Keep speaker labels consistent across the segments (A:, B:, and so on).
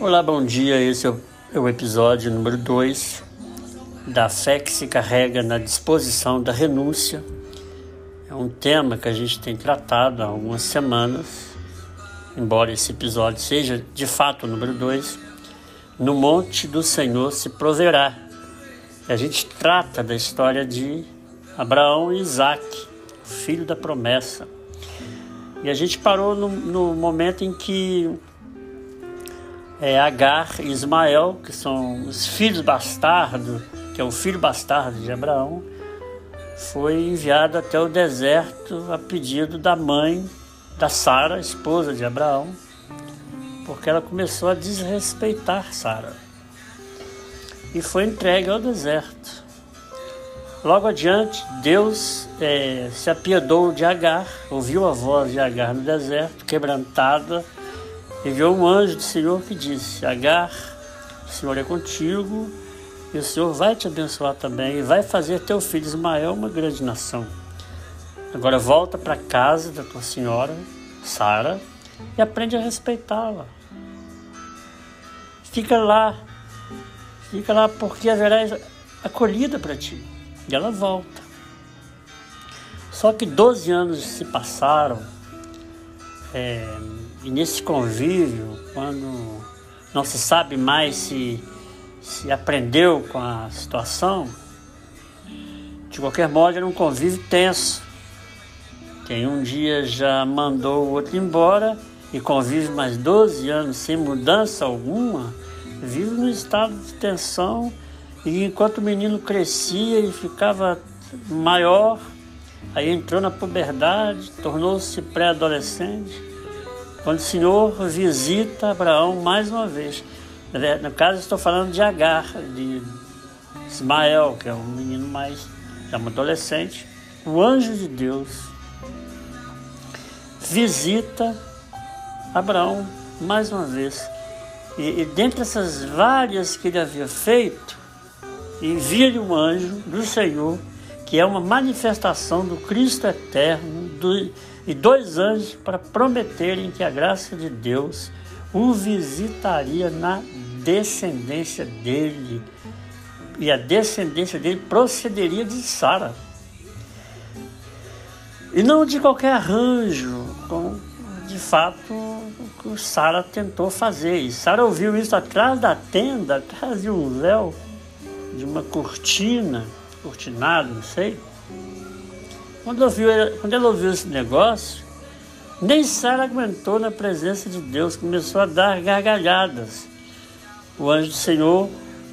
A: Olá, bom dia. Esse é o, é episódio número 2 da fé que se carrega na disposição da renúncia. É um tema que a gente tem tratado há algumas semanas, embora esse episódio seja de fato o número 2. No monte do Senhor se proverá. A gente trata da história de Abraão e Isaac, filho da promessa. E a gente parou no, no momento em que é, Agar e Ismael, que são os filhos bastardos, que é o filho bastardo de Abraão, foi enviado até o deserto a pedido da mãe da Sara, esposa de Abraão, porque ela começou a desrespeitar Sara. E foi entregue ao deserto. Logo adiante, Deus é, se apiedou de Agar, ouviu a voz de Agar no deserto, quebrantada, enviou um anjo do Senhor que disse: Agar, o Senhor é contigo e o Senhor vai te abençoar também e vai fazer teu filho Ismael uma grande nação. Agora volta para casa da tua senhora, Sara, e aprende a respeitá-la. Fica lá, fica lá porque haverá acolhida para ti. E ela volta. Só que 12 anos se passaram. É, e nesse convívio, quando não se sabe mais se, se aprendeu com a situação, de qualquer modo era um convívio tenso. Quem um dia já mandou o outro embora e convive mais 12 anos sem mudança alguma, vive num estado de tensão e enquanto o menino crescia e ficava maior, aí entrou na puberdade, tornou-se pré-adolescente, quando o Senhor visita Abraão mais uma vez. No caso, estou falando de Agar, de Ismael, que é um menino mais, é um adolescente. O anjo de Deus visita Abraão mais uma vez. E, e dentre essas várias que ele havia feito, envia-lhe um anjo do Senhor, que é uma manifestação do Cristo eterno, do, e dois anjos para prometerem que a graça de Deus o visitaria na descendência dele. E a descendência dele procederia de Sara. E não de qualquer arranjo, como de fato o Sara tentou fazer. E Sara ouviu isso atrás da tenda, atrás de um véu, de uma cortina, cortinado, não sei. Quando, ouviu, quando ela ouviu esse negócio, nem Sara aguentou na presença de Deus, começou a dar gargalhadas. O anjo do Senhor,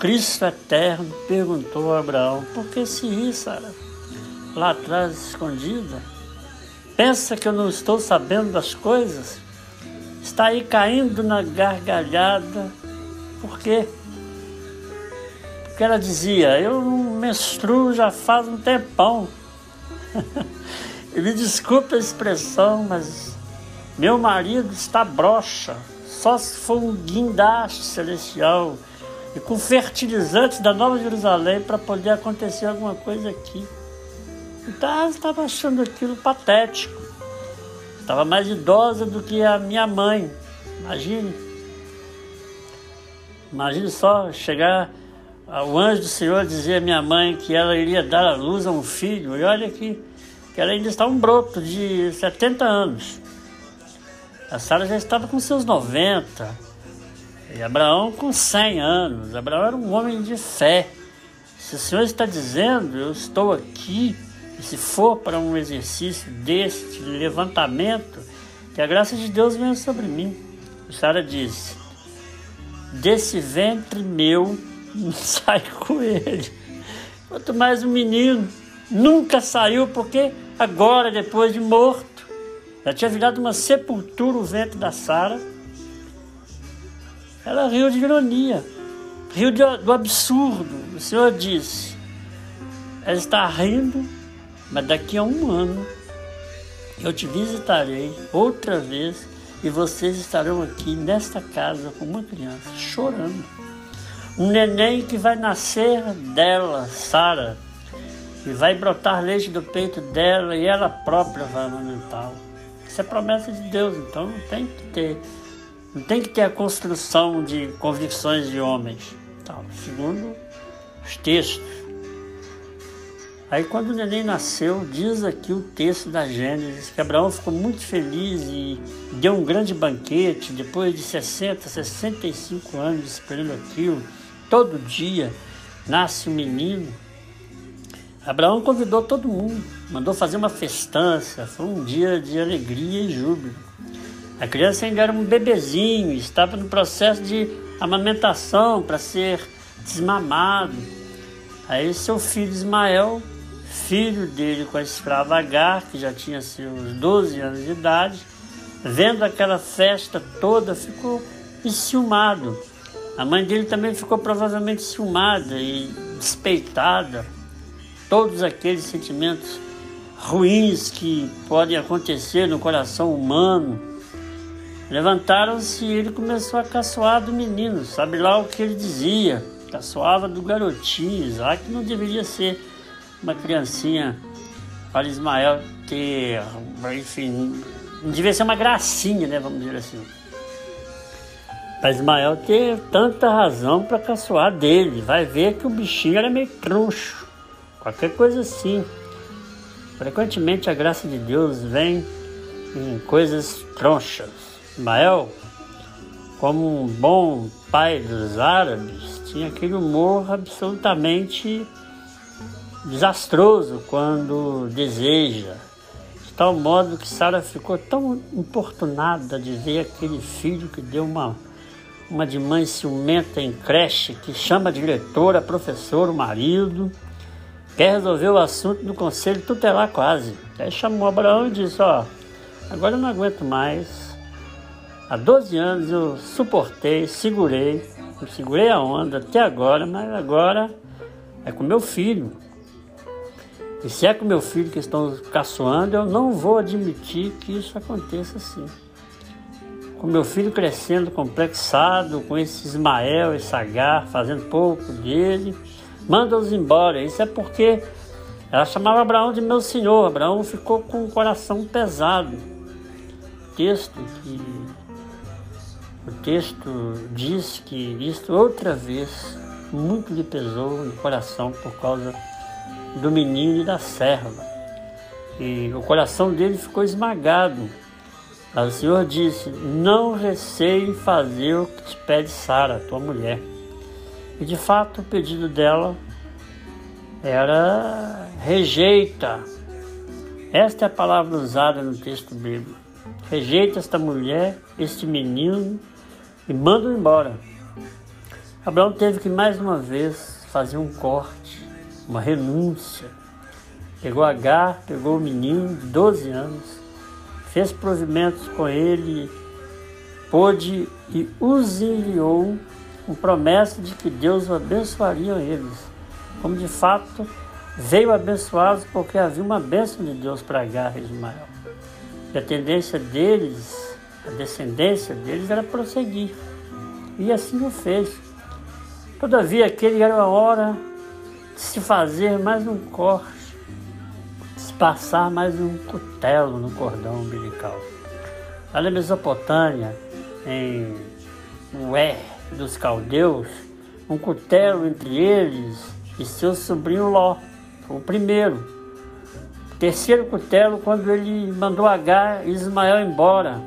A: Cristo eterno, perguntou a Abraão: Por que se ri, Sara? Lá atrás, escondida? Pensa que eu não estou sabendo das coisas? Está aí caindo na gargalhada. Por quê? Porque ela dizia: Eu não menstruo já faz um tempão. Me desculpe a expressão, mas meu marido está broxa, só se for um guindaste celestial e com fertilizantes da Nova Jerusalém para poder acontecer alguma coisa aqui. Então eu estava achando aquilo patético. Estava mais idosa do que a minha mãe. Imagine. Imagine só chegar o anjo do Senhor dizer à minha mãe que ela iria dar à luz a um filho, e olha que, que ela ainda está um broto de 70 anos. A Sara já estava com seus 90, e Abraão com 100 anos. Abraão era um homem de fé. Se o Senhor está dizendo, eu estou aqui, e se for para um exercício deste levantamento, que a graça de Deus venha sobre mim. Sara disse: Desse ventre meu sai com ele. Quanto mais o menino nunca saiu, porque agora, depois de morto, já tinha virado uma sepultura o ventre da Sara. Ela riu de ironia, riu de, do absurdo. O Senhor disse: ela está rindo, mas daqui a um ano eu te visitarei outra vez e vocês estarão aqui nesta casa com uma criança chorando um neném que vai nascer dela, Sara, e vai brotar leite do peito dela e ela própria vai amamentá-lo. Isso é promessa de Deus, então não tem que ter Não tem que ter a construção de convicções de homens. Tal, segundo os textos. Aí quando o neném nasceu, diz aqui o texto da Gênesis que Abraão ficou muito feliz e deu um grande banquete depois de 60, 65 anos esperando aquilo. Todo dia nasce um menino. Abraão convidou todo mundo, mandou fazer uma festança, foi um dia de alegria e júbilo. A criança ainda era um bebezinho, estava no processo de amamentação para ser desmamado. Aí seu filho Ismael, filho dele com a escrava Agar, que já tinha seus 12 anos de idade, vendo aquela festa toda, ficou enciumado. A mãe dele também ficou provavelmente ciumada e despeitada. Todos aqueles sentimentos ruins que podem acontecer no coração humano. Levantaram-se e ele começou a caçoar do menino. Sabe lá o que ele dizia? Caçoava do garotinho. Isaac não deveria ser uma criancinha para Ismael ter, enfim, não devia ser uma gracinha, né? Vamos dizer assim. Para Ismael ter tanta razão para caçoar dele. Vai ver que o bichinho era meio troncho. Qualquer coisa assim. Frequentemente a graça de Deus vem em coisas tronchas. Ismael, como um bom pai dos árabes, tinha aquele humor absolutamente desastroso quando deseja. De tal modo que Sara ficou tão importunada de ver aquele filho que deu uma uma de mãe ciumenta em creche que chama a diretora, professor, o marido, quer resolver o assunto do conselho tutelar quase. Aí chamou Abraão e disse, ó, agora eu não aguento mais. Há 12 anos eu suportei, segurei, segurei a onda até agora, mas agora é com meu filho. E se é com meu filho que estão caçoando, eu não vou admitir que isso aconteça assim com meu filho crescendo complexado, com esse Ismael, esse Agar, fazendo pouco dele, manda-os embora. Isso é porque ela chamava Abraão de meu senhor. Abraão ficou com o coração pesado. O texto que o texto diz que isto outra vez muito lhe pesou no coração por causa do menino e da serva. E o coração dele ficou esmagado mas o Senhor disse: Não receie fazer o que te pede Sara, tua mulher. E de fato o pedido dela era rejeita. Esta é a palavra usada no texto bíblico. Rejeita esta mulher, este menino e manda-o embora. Abraão teve que mais uma vez fazer um corte, uma renúncia. Pegou Agar, pegou o menino de 12 anos fez provimentos com ele, pôde e os enviou com promessa de que Deus o abençoaria eles, como de fato veio abençoá-los porque havia uma bênção de Deus para Agar e Ismael. E a tendência deles, a descendência deles era prosseguir. E assim o fez. Todavia, aquele era a hora de se fazer mais um corte passar mais um cutelo no cordão umbilical. Lá na Mesopotâmia, em Ué dos caldeus, um cutelo entre eles e seu sobrinho Ló, o primeiro. Terceiro cutelo quando ele mandou Agar e Ismael embora.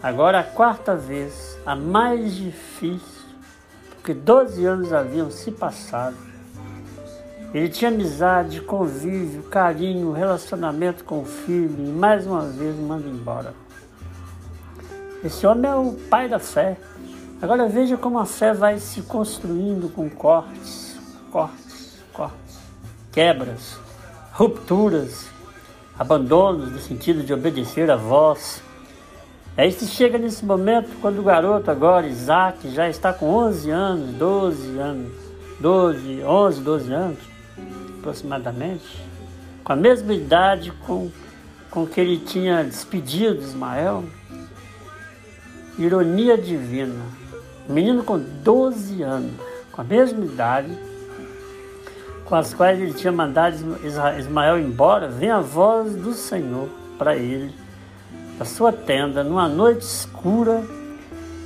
A: Agora a quarta vez, a mais difícil, porque 12 anos haviam se passado ele tinha amizade, convívio, carinho, relacionamento com o filho e mais uma vez manda embora. Esse homem é o pai da fé. Agora veja como a fé vai se construindo com cortes, cortes, cortes, quebras, rupturas, abandonos no sentido de obedecer a voz. Aí se chega nesse momento quando o garoto agora, Isaac, já está com 11 anos, 12 anos, 12, 11, 12 anos, aproximadamente, com a mesma idade com, com que ele tinha despedido Ismael. Ironia divina. Um menino com 12 anos, com a mesma idade, com as quais ele tinha mandado Ismael embora, vem a voz do Senhor para ele, da sua tenda, numa noite escura,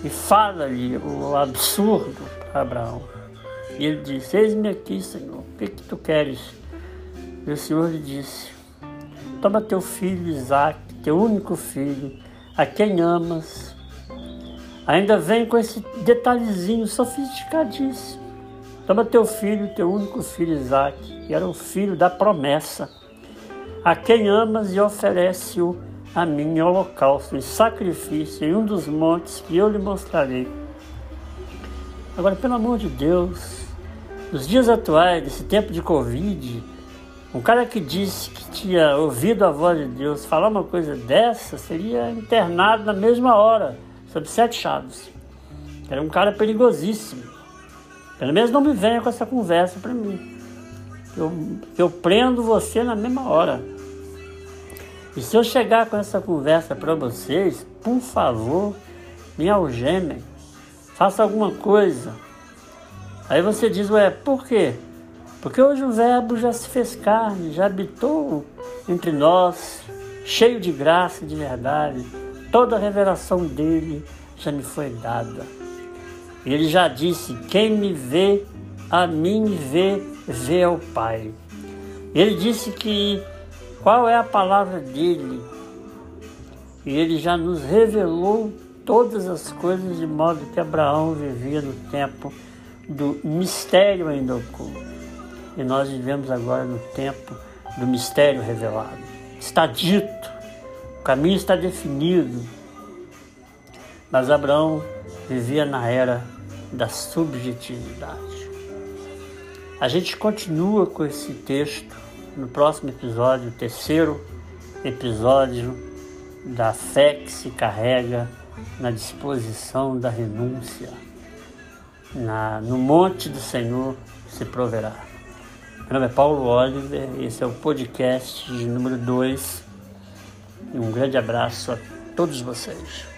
A: e fala-lhe o absurdo para Abraão. E ele disse: Eis-me aqui, Senhor, o que, que tu queres? E o Senhor lhe disse: Toma teu filho Isaac, teu único filho, a quem amas. Ainda vem com esse detalhezinho sofisticadíssimo. Toma teu filho, teu único filho Isaac, que era o filho da promessa, a quem amas e oferece-o a mim em holocausto, em sacrifício, em um dos montes que eu lhe mostrarei. Agora, pelo amor de Deus, nos dias atuais, desse tempo de Covid, um cara que disse que tinha ouvido a voz de Deus falar uma coisa dessa seria internado na mesma hora, sob sete chaves. Era um cara perigosíssimo. Pelo menos não me venha com essa conversa para mim. Eu, eu prendo você na mesma hora. E se eu chegar com essa conversa para vocês, por favor, me algemem. Faça alguma coisa. Aí você diz, ué, por quê? Porque hoje o Verbo já se fez carne, já habitou entre nós, cheio de graça e de verdade. Toda a revelação dele já me foi dada. Ele já disse: Quem me vê, a mim vê, vê ao Pai. Ele disse que qual é a palavra dele? E ele já nos revelou todas as coisas de modo que Abraão vivia no tempo do mistério ainda oculto. E nós vivemos agora no tempo do mistério revelado. Está dito, o caminho está definido. Mas Abraão vivia na era da subjetividade. A gente continua com esse texto no próximo episódio, o terceiro episódio da fé que se carrega na disposição da renúncia. Na, no monte do Senhor se proverá. Meu nome é Paulo Oliver, esse é o podcast de número 2. E um grande abraço a todos vocês.